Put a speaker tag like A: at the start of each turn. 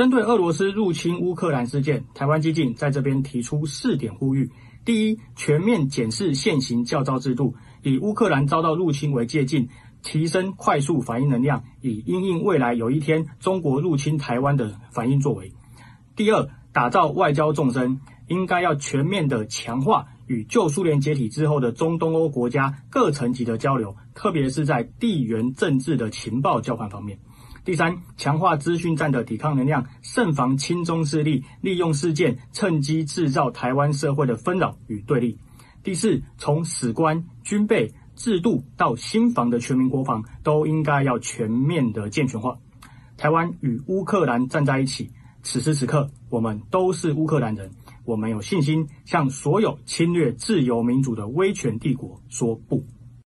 A: 针对俄罗斯入侵乌克兰事件，台湾基进在这边提出四点呼吁：第一，全面检视现行教召制度，以乌克兰遭到入侵为借镜，提升快速反应能量，以因应未来有一天中国入侵台湾的反应作为。第二，打造外交纵深，应该要全面的强化与旧苏联解体之后的中东欧国家各层级的交流，特别是在地缘政治的情报交换方面。第三，强化资讯战的抵抗能量，慎防亲中势力利用事件趁机制造台湾社会的纷扰与对立。第四，从史观、军备、制度到心防的全民国防，都应该要全面的健全化。台湾与乌克兰站在一起，此时此刻，我们都是乌克兰人，我们有信心向所有侵略自由民主的威权帝国说不。